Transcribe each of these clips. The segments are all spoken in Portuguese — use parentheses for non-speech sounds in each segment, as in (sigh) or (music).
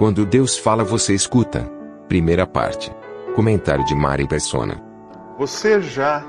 Quando Deus fala, você escuta. Primeira parte. Comentário de Mari Persona. Você já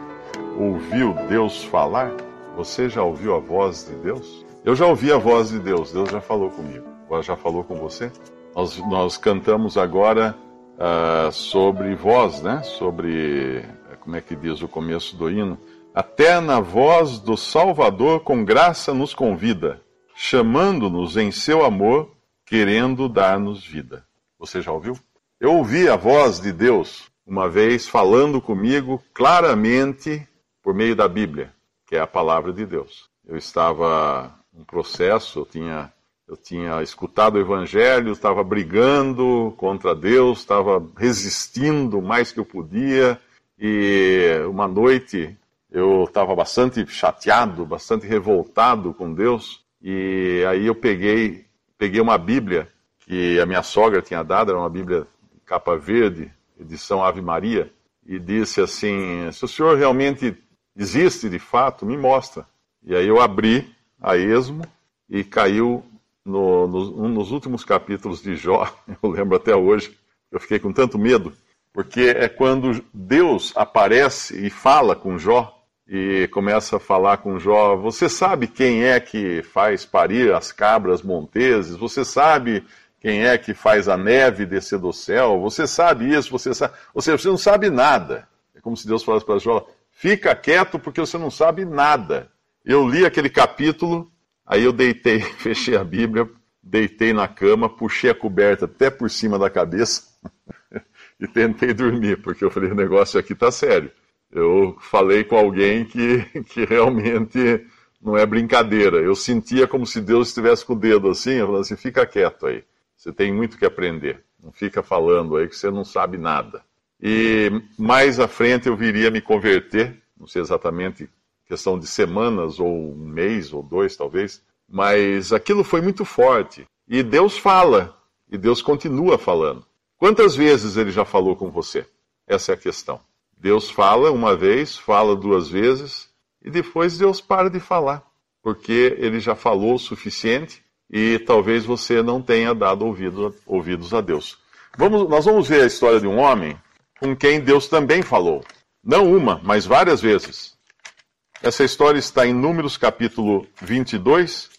ouviu Deus falar? Você já ouviu a voz de Deus? Eu já ouvi a voz de Deus, Deus já falou comigo. Já falou com você? Nós, nós cantamos agora uh, sobre voz, né? Sobre, como é que diz o começo do hino? A terna voz do Salvador com graça nos convida, chamando-nos em seu amor, querendo dar-nos vida. Você já ouviu? Eu ouvi a voz de Deus uma vez falando comigo claramente por meio da Bíblia, que é a palavra de Deus. Eu estava um processo, eu tinha, eu tinha escutado o Evangelho, estava brigando contra Deus, estava resistindo o mais que eu podia, e uma noite eu estava bastante chateado, bastante revoltado com Deus, e aí eu peguei, peguei uma Bíblia que a minha sogra tinha dado, era uma Bíblia capa verde, edição Ave Maria, e disse assim: se o senhor realmente existe de fato, me mostra. E aí eu abri a esmo e caiu no, no, nos últimos capítulos de Jó. (laughs) Eu lembro até hoje, eu fiquei com tanto medo, porque é quando Deus aparece e fala com Jó e começa a falar com Jó. Você sabe quem é que faz parir as cabras monteses? Você sabe quem é que faz a neve descer do céu? Você sabe isso? Você sabe? Ou seja, você não sabe nada. É como se Deus falasse para Jó: fica quieto porque você não sabe nada. Eu li aquele capítulo, aí eu deitei, (laughs) fechei a Bíblia, deitei na cama, puxei a coberta até por cima da cabeça (laughs) e tentei dormir, porque eu falei: o negócio aqui tá sério. Eu falei com alguém que, que realmente não é brincadeira. Eu sentia como se Deus estivesse com o dedo assim, falei assim: fica quieto aí, você tem muito que aprender. Não fica falando aí que você não sabe nada. E mais à frente eu viria me converter, não sei exatamente questão de semanas, ou um mês, ou dois talvez, mas aquilo foi muito forte. E Deus fala, e Deus continua falando. Quantas vezes ele já falou com você? Essa é a questão. Deus fala uma vez, fala duas vezes, e depois Deus para de falar, porque ele já falou o suficiente e talvez você não tenha dado ouvido, ouvidos a Deus. Vamos, nós vamos ver a história de um homem com quem Deus também falou. Não uma, mas várias vezes. Essa história está em Números capítulo 22.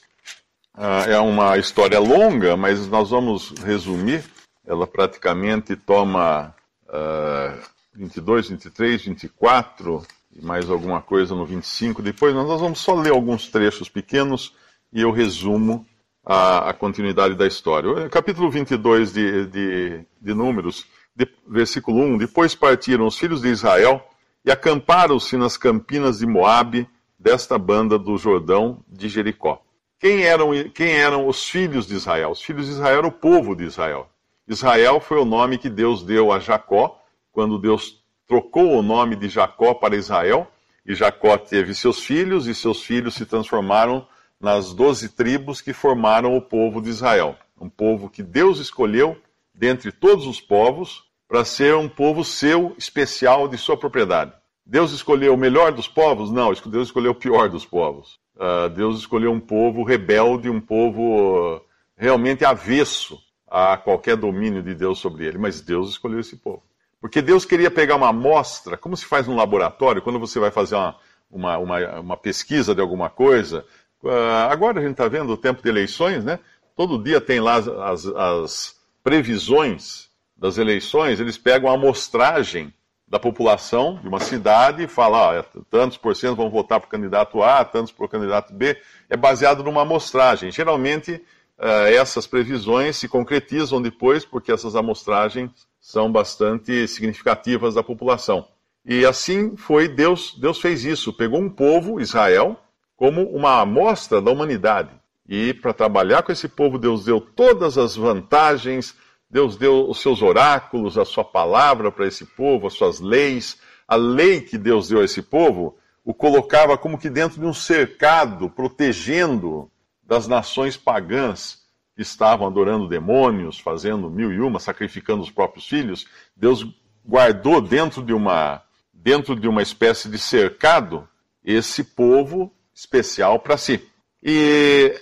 Uh, é uma história longa, mas nós vamos resumir. Ela praticamente toma uh, 22, 23, 24 e mais alguma coisa no 25. Depois nós vamos só ler alguns trechos pequenos e eu resumo a, a continuidade da história. Capítulo 22 de, de, de Números, de, versículo 1. Depois partiram os filhos de Israel e acamparam-se nas campinas de Moabe, desta banda do Jordão de Jericó. Quem eram, quem eram os filhos de Israel? Os filhos de Israel eram o povo de Israel. Israel foi o nome que Deus deu a Jacó, quando Deus trocou o nome de Jacó para Israel, e Jacó teve seus filhos, e seus filhos se transformaram nas doze tribos que formaram o povo de Israel. Um povo que Deus escolheu dentre todos os povos para ser um povo seu, especial, de sua propriedade. Deus escolheu o melhor dos povos? Não, Deus escolheu o pior dos povos. Uh, Deus escolheu um povo rebelde, um povo realmente avesso a qualquer domínio de Deus sobre ele. Mas Deus escolheu esse povo. Porque Deus queria pegar uma amostra, como se faz no laboratório, quando você vai fazer uma, uma, uma, uma pesquisa de alguma coisa. Uh, agora a gente está vendo o tempo de eleições, né? Todo dia tem lá as, as previsões das eleições, eles pegam a amostragem da população de uma cidade e falam, ah, tantos por cento vão votar para o candidato A, tantos para o candidato B, é baseado numa amostragem. Geralmente, uh, essas previsões se concretizam depois, porque essas amostragens são bastante significativas da população. E assim foi, Deus, Deus fez isso, pegou um povo, Israel, como uma amostra da humanidade. E para trabalhar com esse povo, Deus deu todas as vantagens, Deus deu os seus oráculos, a sua palavra para esse povo, as suas leis. A lei que Deus deu a esse povo o colocava como que dentro de um cercado, protegendo das nações pagãs estavam adorando demônios, fazendo mil e uma, sacrificando os próprios filhos. Deus guardou dentro de uma dentro de uma espécie de cercado esse povo especial para si. E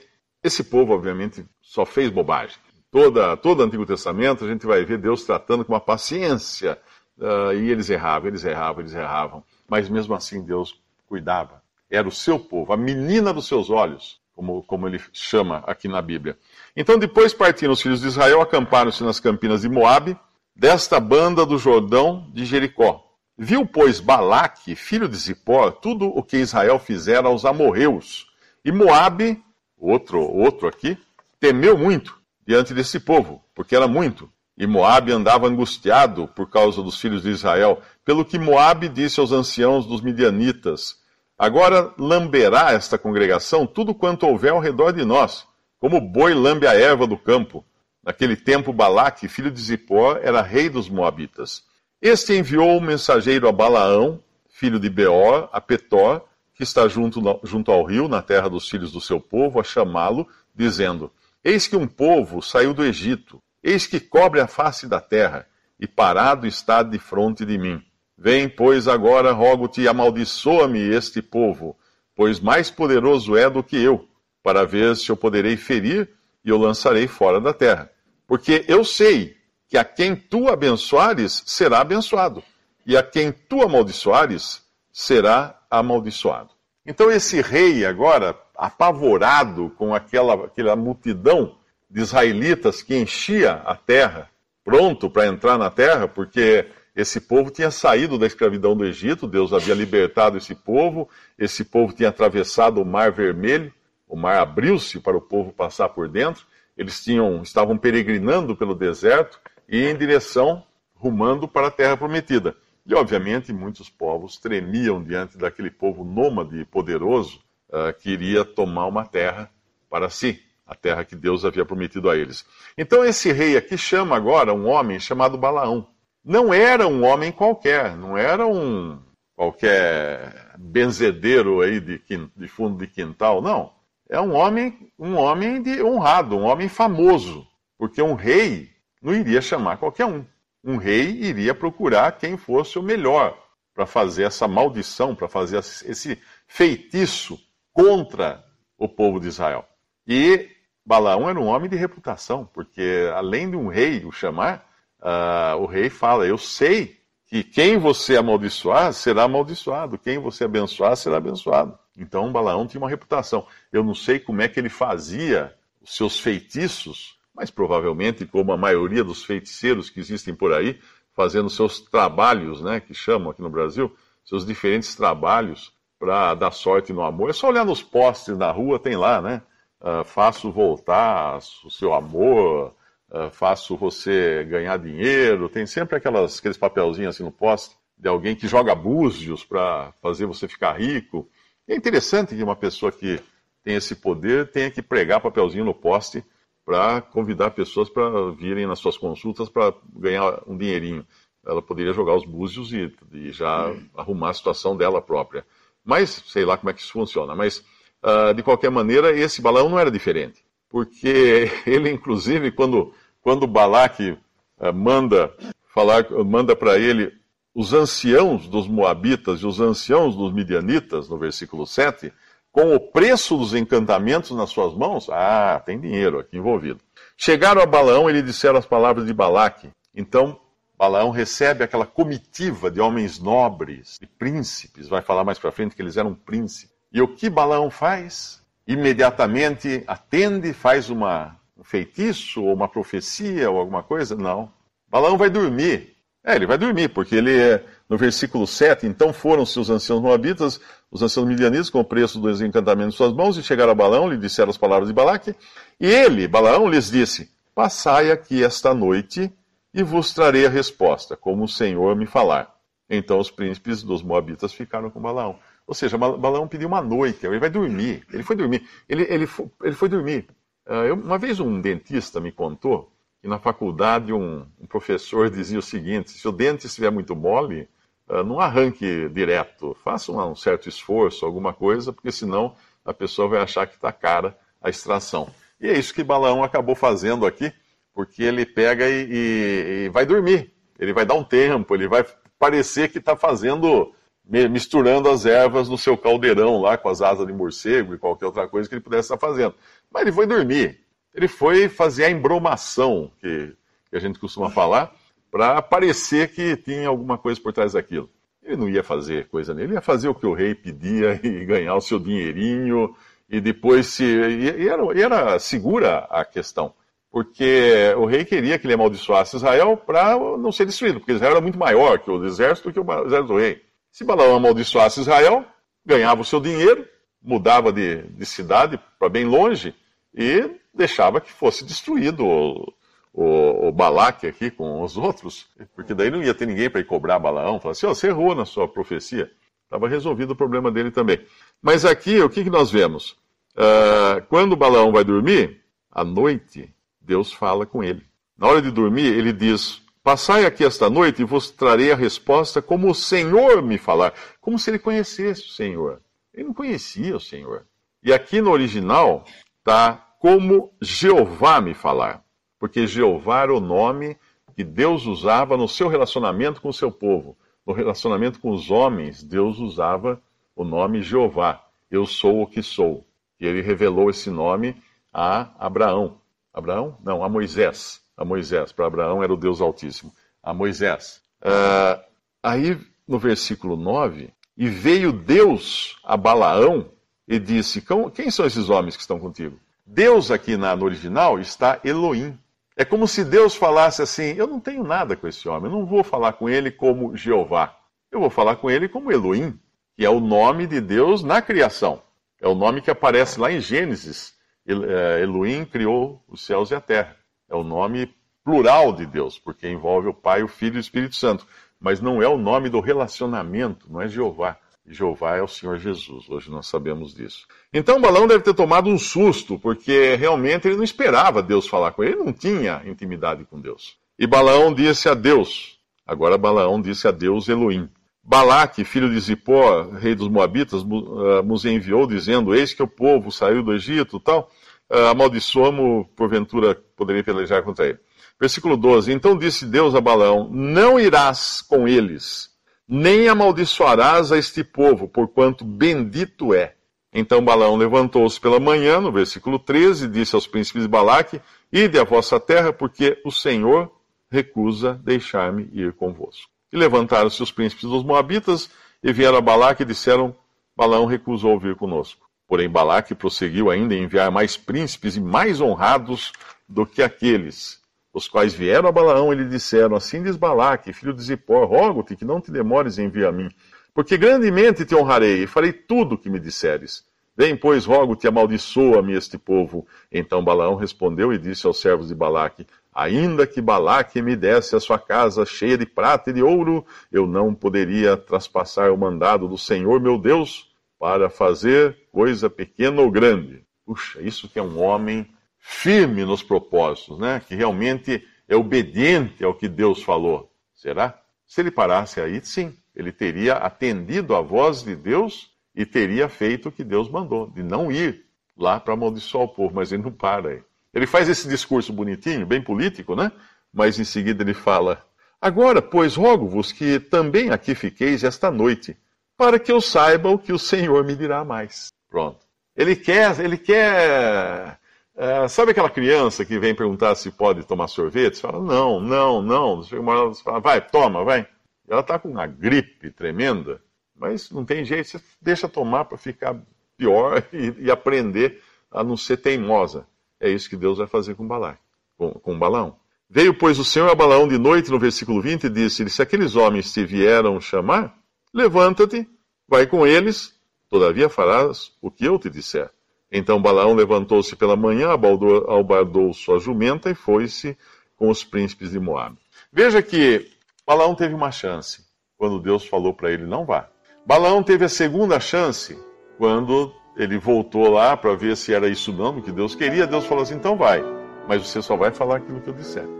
esse povo, obviamente, só fez bobagem. Toda, todo o Antigo Testamento a gente vai ver Deus tratando com uma paciência. Uh, e eles erravam, eles erravam, eles erravam. Mas mesmo assim Deus cuidava. Era o seu povo, a menina dos seus olhos, como, como ele chama aqui na Bíblia. Então depois partiram os filhos de Israel, acamparam-se nas campinas de Moabe, desta banda do Jordão de Jericó. Viu, pois, Balaque, filho de Zippor, tudo o que Israel fizera aos amorreus. E Moabe, outro, outro aqui, temeu muito diante desse povo, porque era muito. E Moabe andava angustiado por causa dos filhos de Israel, pelo que Moabe disse aos anciãos dos midianitas: Agora lamberá esta congregação tudo quanto houver ao redor de nós, como o boi lambe a erva do campo. Naquele tempo, Balaque, filho de Zippor, era rei dos Moabitas. Este enviou o mensageiro a Balaão, filho de Beor, a Petor, que está junto, junto ao rio, na terra dos filhos do seu povo, a chamá-lo, dizendo: Eis que um povo saiu do Egito, eis que cobre a face da terra, e parado está de frente de mim. Vem, pois, agora, rogo-te, amaldiçoa-me este povo, pois mais poderoso é do que eu, para ver se eu poderei ferir e o lançarei fora da terra. Porque eu sei que a quem tu abençoares será abençoado, e a quem tu amaldiçoares será amaldiçoado. Então, esse rei, agora, apavorado com aquela, aquela multidão de israelitas que enchia a terra, pronto para entrar na terra, porque esse povo tinha saído da escravidão do Egito, Deus havia libertado esse povo, esse povo tinha atravessado o Mar Vermelho, o mar abriu-se para o povo passar por dentro, eles tinham, estavam peregrinando pelo deserto, e em direção, rumando para a terra prometida. E, obviamente, muitos povos tremiam diante daquele povo nômade e poderoso uh, que iria tomar uma terra para si, a terra que Deus havia prometido a eles. Então, esse rei aqui chama agora um homem chamado Balaão. Não era um homem qualquer, não era um qualquer benzedeiro aí de, de fundo de quintal, não. É um homem, um homem de honrado, um homem famoso, porque um rei não iria chamar qualquer um. Um rei iria procurar quem fosse o melhor para fazer essa maldição, para fazer esse feitiço contra o povo de Israel. E Balaão era um homem de reputação, porque além de um rei o chamar, uh, o rei fala: Eu sei que quem você amaldiçoar será amaldiçoado, quem você abençoar será abençoado. Então Balaão tinha uma reputação. Eu não sei como é que ele fazia os seus feitiços, mas provavelmente, como a maioria dos feiticeiros que existem por aí, fazendo seus trabalhos, né, que chamam aqui no Brasil, seus diferentes trabalhos para dar sorte no amor. É só olhar nos postes na rua, tem lá, né? Uh, faço voltar o seu amor, uh, faço você ganhar dinheiro. Tem sempre aquelas, aqueles papelzinhos assim no poste de alguém que joga búzios para fazer você ficar rico. é interessante que uma pessoa que tem esse poder tenha que pregar papelzinho no poste para convidar pessoas para virem nas suas consultas para ganhar um dinheirinho. Ela poderia jogar os búzios e, e já arrumar a situação dela própria. Mas, sei lá como é que isso funciona. Mas, uh, de qualquer maneira, esse balão não era diferente. Porque (laughs) ele, inclusive, quando, quando Balaque uh, manda falar, manda para ele os anciãos dos Moabitas e os anciãos dos Midianitas, no versículo 7, com o preço dos encantamentos nas suas mãos, ah, tem dinheiro aqui envolvido. Chegaram a Balaão e lhe disseram as palavras de Balaque. Então, Balaão recebe aquela comitiva de homens nobres, de príncipes, vai falar mais para frente que eles eram príncipes. E o que Balaão faz? Imediatamente atende, faz uma, um feitiço ou uma profecia ou alguma coisa? Não. Balaão vai dormir. É, ele vai dormir, porque ele é, no versículo 7, então foram seus anciãos moabitas, os anciãos midianitas, com o preço dos encantamentos em suas mãos, e chegaram a Balaão, lhe disseram as palavras de Balaque, e ele, Balaão, lhes disse, passai aqui esta noite, e vos trarei a resposta, como o Senhor me falar. Então os príncipes dos moabitas ficaram com Balaão. Ou seja, Balaão pediu uma noite, ele vai dormir. Ele foi dormir. Ele, ele, ele foi dormir. Uh, eu, uma vez um dentista me contou que na faculdade um, um, professor dizia o seguinte: se o dente estiver muito mole, uh, não arranque direto, faça um, um certo esforço, alguma coisa, porque senão a pessoa vai achar que está cara a extração. E é isso que Balaão acabou fazendo aqui, porque ele pega e, e, e vai dormir. Ele vai dar um tempo, ele vai parecer que está fazendo misturando as ervas no seu caldeirão lá com as asas de morcego e qualquer outra coisa que ele pudesse estar fazendo. Mas ele foi dormir. Ele foi fazer a embromação, que, que a gente costuma falar, para parecer que tinha alguma coisa por trás daquilo. Ele não ia fazer coisa ele ia fazer o que o rei pedia (laughs) e ganhar o seu dinheirinho, e depois se. E, era, e era segura a questão, porque o rei queria que ele amaldiçoasse Israel para não ser destruído, porque Israel era muito maior que o exército que o exército do rei. Se Balaão amaldiçoasse Israel, ganhava o seu dinheiro, mudava de, de cidade para bem longe e deixava que fosse destruído o, o, o Balaque aqui com os outros, porque daí não ia ter ninguém para ir cobrar Balaão. Falar assim: oh, você errou na sua profecia. Estava resolvido o problema dele também. Mas aqui, o que, que nós vemos? Uh, quando Balaão vai dormir, à noite, Deus fala com ele. Na hora de dormir, ele diz: Passai aqui esta noite e vos trarei a resposta como o Senhor me falar. Como se ele conhecesse o Senhor. Ele não conhecia o Senhor. E aqui no original está como Jeová me falar. Porque Jeová era o nome que Deus usava no seu relacionamento com o seu povo. No relacionamento com os homens, Deus usava o nome Jeová. Eu sou o que sou. E ele revelou esse nome a Abraão. Abraão? Não, a Moisés a Moisés. Para Abraão era o Deus Altíssimo. A Moisés. Uh, aí, no versículo 9, e veio Deus a Balaão e disse: Quem são esses homens que estão contigo? Deus aqui na, no original está Elohim. É como se Deus falasse assim: Eu não tenho nada com esse homem, eu não vou falar com ele como Jeová. Eu vou falar com ele como Elohim, que é o nome de Deus na criação. É o nome que aparece lá em Gênesis. Eh, Elohim criou os céus e a terra. É o nome plural de Deus, porque envolve o Pai, o Filho e o Espírito Santo. Mas não é o nome do relacionamento, não é Jeová. Jeová é o Senhor Jesus, hoje nós sabemos disso. Então Balão deve ter tomado um susto, porque realmente ele não esperava Deus falar com ele, ele não tinha intimidade com Deus. E Balaão disse a Deus, agora Balaão disse a Deus Elohim. Balaque, filho de Zippor, rei dos Moabitas, ah, nos enviou dizendo, eis que o povo saiu do Egito tal, uh, amaldiçoamos, porventura poderia pelejar contra ele. Versículo 12: Então disse Deus a Balaão: Não irás com eles, nem amaldiçoarás a este povo, porquanto bendito é. Então Balaão levantou-se pela manhã, no versículo 13, disse aos príncipes de Balaque: Ide à vossa terra, porque o Senhor recusa deixar-me ir convosco. E levantaram-se os príncipes dos Moabitas e vieram a Balaque e disseram: Balaão recusou vir conosco. Porém, Balaque prosseguiu ainda em enviar mais príncipes e mais honrados do que aqueles, os quais vieram a Balaão e lhe disseram: Assim diz Balaque, filho de Zippor, rogo-te que não te demores em vir a mim, porque grandemente te honrarei e farei tudo o que me disseres. Vem, pois, rogo-te, amaldiçoa-me este povo. Então Balaão respondeu e disse aos servos de Balaque: Ainda que Balaque me desse a sua casa cheia de prata e de ouro, eu não poderia traspassar o mandado do Senhor meu Deus para fazer coisa pequena ou grande. Puxa, isso que é um homem firme nos propósitos, né? Que realmente é obediente ao que Deus falou. Será? Se ele parasse aí, sim, ele teria atendido à voz de Deus e teria feito o que Deus mandou, de não ir lá para amaldiçoar o povo, mas ele não para aí. Ele faz esse discurso bonitinho, bem político, né? Mas em seguida ele fala: Agora, pois, rogo-vos que também aqui fiqueis esta noite para que eu saiba o que o Senhor me dirá mais. Pronto. Ele quer, ele quer. Uh, sabe aquela criança que vem perguntar se pode tomar sorvete? Você fala, não, não, não. Chega uma hora você fala, vai, toma, vai. Ela está com uma gripe tremenda, mas não tem jeito, você deixa tomar para ficar pior (laughs) e, e, aprender a não ser teimosa. É isso que Deus vai fazer com Balão. Com, com Balão. Veio, pois, o Senhor a Balaão de noite, no versículo 20, e disse: Se aqueles homens te vieram chamar, Levanta-te, vai com eles, todavia farás o que eu te disser. Então Balaão levantou-se pela manhã, albardou sua jumenta e foi-se com os príncipes de Moab. Veja que Balaão teve uma chance quando Deus falou para ele: não vá. Balaão teve a segunda chance quando ele voltou lá para ver se era isso mesmo que Deus queria. Deus falou assim: então vai, mas você só vai falar aquilo que eu disser.